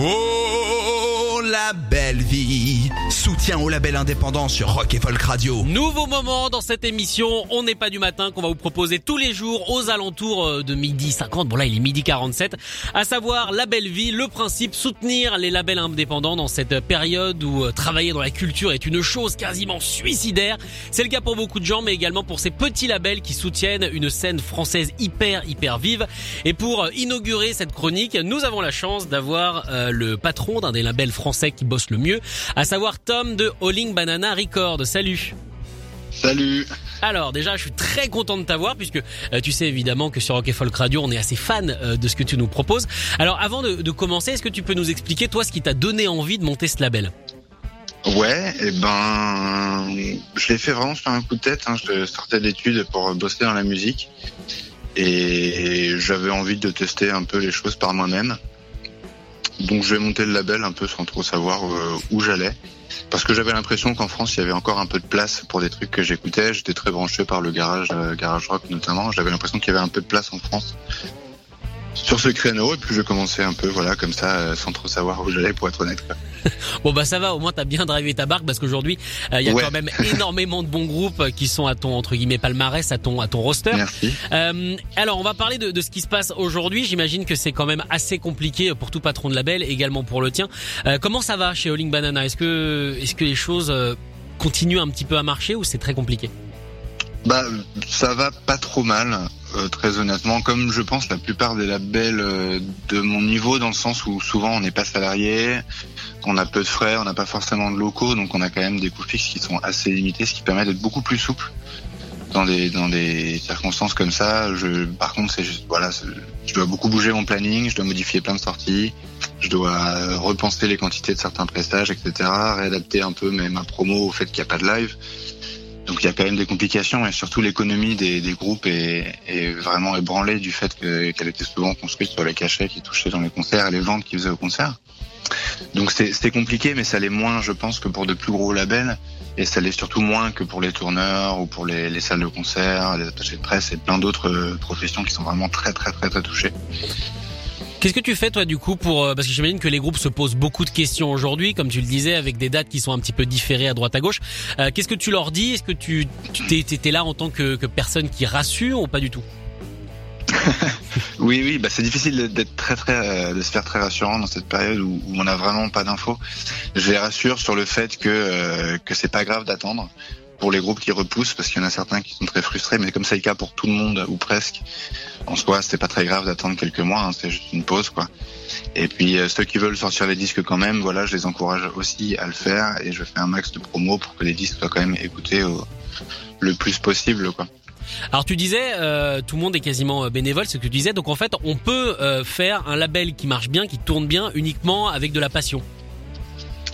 Whoa! La belle vie Soutien au label indépendant sur Rock et Folk Radio. Nouveau moment dans cette émission, on n'est pas du matin qu'on va vous proposer tous les jours aux alentours euh, de midi 50. Bon là il est midi 47. À savoir la belle vie, le principe soutenir les labels indépendants dans cette période où euh, travailler dans la culture est une chose quasiment suicidaire. C'est le cas pour beaucoup de gens mais également pour ces petits labels qui soutiennent une scène française hyper hyper vive. Et pour euh, inaugurer cette chronique, nous avons la chance d'avoir le patron d'un des labels français qui bosse le mieux, à savoir Tom de Holling Banana Record. Salut. Salut. Alors déjà, je suis très content de t'avoir puisque euh, tu sais évidemment que sur Rock et Folk Radio, on est assez fan euh, de ce que tu nous proposes. Alors avant de, de commencer, est-ce que tu peux nous expliquer toi ce qui t'a donné envie de monter ce label? Ouais, et ben, je l'ai fait vraiment sur un coup de tête. Hein. Je sortais d'études pour bosser dans la musique et j'avais envie de tester un peu les choses par moi-même. Donc je vais monter le label un peu sans trop savoir euh, où j'allais. Parce que j'avais l'impression qu'en France, il y avait encore un peu de place pour des trucs que j'écoutais. J'étais très branché par le garage, euh, garage rock notamment. J'avais l'impression qu'il y avait un peu de place en France sur ce créneau. Et puis je commençais un peu, voilà, comme ça, euh, sans trop savoir où j'allais, pour être honnête. Bon bah ça va, au moins t'as bien drivé ta barque parce qu'aujourd'hui euh, il y a Ouais. quand même énormément de bons groupes qui sont à ton entre guillemets palmarès, à ton à ton roster. Merci. Euh, alors on va parler de, de ce qui se passe aujourd'hui. J'imagine que c'est quand même assez compliqué pour tout patron de label, également pour le tien. Euh, comment ça va chez Holling Banana? Est-ce que est-ce que les choses euh, continuent un petit peu à marcher ou c'est très compliqué? Bah, ça va pas trop mal, euh, très honnêtement. Comme je pense la plupart des labels euh, de mon niveau, dans le sens où souvent on n'est pas salarié, on a peu de frais, on n'a pas forcément de locaux, donc on a quand même des coûts fixes qui sont assez limités, ce qui permet d'être beaucoup plus souple dans des dans des circonstances comme ça. Je, par contre, c'est voilà, je dois beaucoup bouger mon planning, je dois modifier plein de sorties, je dois euh, repenser les quantités de certains prestages, etc., réadapter un peu mes- ma promo au fait qu'il n'y a pas de live. Donc il y a quand même des complications et surtout l'économie des, groupes est, vraiment ébranlée du fait que- qu'elle était souvent construite sur les cachets qui touchaient dans les concerts et les ventes qu'ils faisaient au concert. Donc c'est compliqué, mais ça l'est moins, je pense, que pour de plus gros labels. Et ça l'est surtout moins que pour les tourneurs ou pour les, les salles de concert, les attachés de presse et plein d'autres euh, professions qui sont vraiment très très très très touchées. Qu'est-ce que tu fais toi du coup pour euh, parce que j'imagine que les groupes se posent beaucoup de questions aujourd'hui, comme tu le disais, avec des dates qui sont un petit peu différées à droite à gauche. Euh, Qu'est-ce que tu leur dis? Est-ce que tu t'es, là en tant que, personne qui rassure ou pas du tout? Oui, oui, bah c'est difficile d'être très très euh, de se faire très rassurant dans cette période où, on n'a vraiment pas d'infos. Je les rassure sur le fait que que c'est pas grave d'attendre pour les groupes qui repoussent parce qu'il y en a certains qui sont très frustrés, mais comme c'est le cas pour tout le monde ou presque, en soi c'est pas très grave d'attendre quelques mois, hein, c'est juste une pause quoi. Et puis euh, ceux qui veulent sortir les disques quand même, voilà, je les encourage aussi à le faire et je fais un max de promo pour que les disques soient quand même écoutés au- le plus possible quoi. Alors tu disais, euh, tout le monde est quasiment euh, bénévole, ce que tu disais. Donc en fait, on peut faire un label qui marche bien, qui tourne bien, uniquement avec de la passion.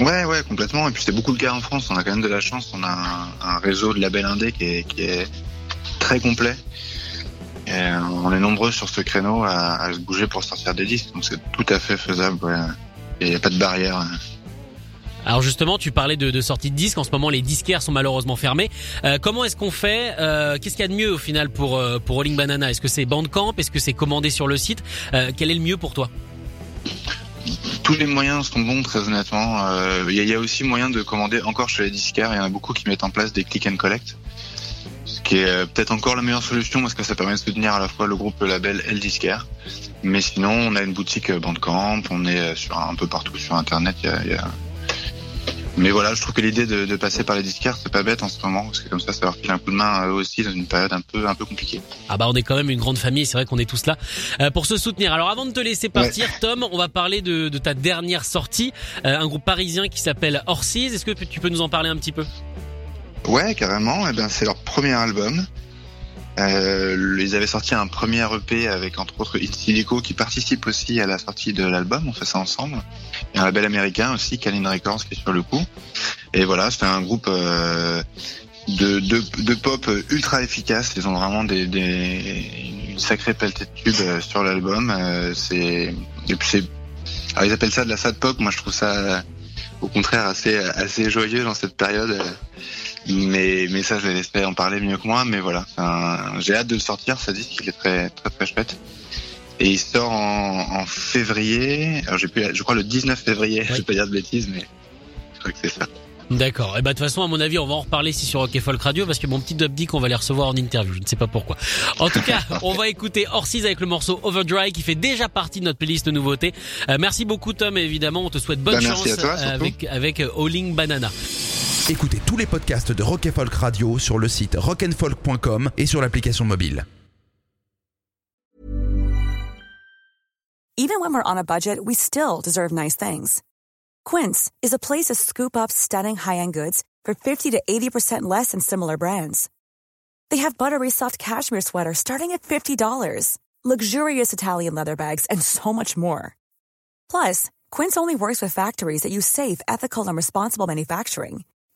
Ouais, ouais, complètement. Et puis c'est beaucoup le cas en France. On a quand même de la chance. On a un, réseau de labels indés qui est, très complet. Et euh, on est nombreux sur ce créneau à, se bouger pour sortir des disques. Donc c'est tout à fait faisable. ouais. Il n'y a pas de barrière. Alors justement, tu parlais de, sortie de disques. En ce moment, les disquaires sont malheureusement fermés. Euh, comment est-ce qu'on fait euh, Qu'est-ce qu'il y a de mieux au final pour Rolling Banana? Est-ce que c'est Bandcamp? Est-ce que c'est commandé sur le site? Quel est le mieux pour toi? Tous les moyens sont bons, très honnêtement. Euh, Il y, y a aussi moyen de commander encore chez les disquaires. Il y en a beaucoup qui mettent en place des click and collect. Ce qui est euh, peut-être encore la meilleure solution parce que ça permet de soutenir à la fois le groupe, label et le disquaire. Mais sinon, on a une boutique Bandcamp, on est euh, sur un peu partout sur Internet. il y y a- Mais voilà, je trouve que l'idée de, de passer par les disquaires, c'est pas bête en ce moment, parce que comme ça, ça leur file un coup de main à eux aussi dans une période un peu, un peu compliquée. Ah bah on est quand même une grande famille, c'est vrai qu'on est tous là euh, pour se soutenir. Alors avant de te laisser partir, Tom, on va parler de, de ta dernière sortie, euh, un groupe parisien qui s'appelle Horses. Est-ce que tu peux nous en parler un petit peu? Ouais, carrément. Eh ben, c'est leur premier album. Euh, ils avaient sorti un premier EP avec entre autres Silico qui participe aussi à la sortie de l'album. On fait ça ensemble. A un label américain aussi, Kalin Records, qui est sur le coup. Et voilà, c'est un groupe euh, de, de, de, pop ultra efficace. Ils ont vraiment des, des une sacrée pelletée de tubes euh, sur l'album. Euh, c'est alors ils appellent ça de la sad pop. Moi, je trouve ça au contraire assez assez joyeux dans cette période. Mais, mais ça, je vais laisser en parler mieux que moi. Mais voilà, j'ai hâte de le sortir. Ça dit qu'il est très, très, très chouette. Et il sort en, en février. Alors, j'ai je crois le 19 février. Je vais pas dire de bêtises, mais je crois que c'est ça. D'accord. Et bah de toute façon, à mon avis, on va en reparler ici sur Rock Folk Radio parce que mon petit Dub dit qu'on va les recevoir en interview. Je ne sais pas pourquoi. En tout cas, on va écouter Orsiz avec le morceau Overdry qui fait déjà partie de notre playlist de nouveautés. Euh, merci beaucoup Tom. évidemment, on te souhaite bonne bah, chance avec avec Alling Banana. Écoutez tous les podcasts de Rock Folk Radio sur le site rockandfolk.com et sur l'application mobile. Even when we're on a budget, we still deserve nice things. Quince is a place to scoop up stunning high-end goods for 50 to 80% less than similar brands. They have buttery soft cashmere sweaters starting at $50, luxurious Italian leather bags, and so much more. Plus, Quince only works with factories that use safe, ethical, and responsible manufacturing.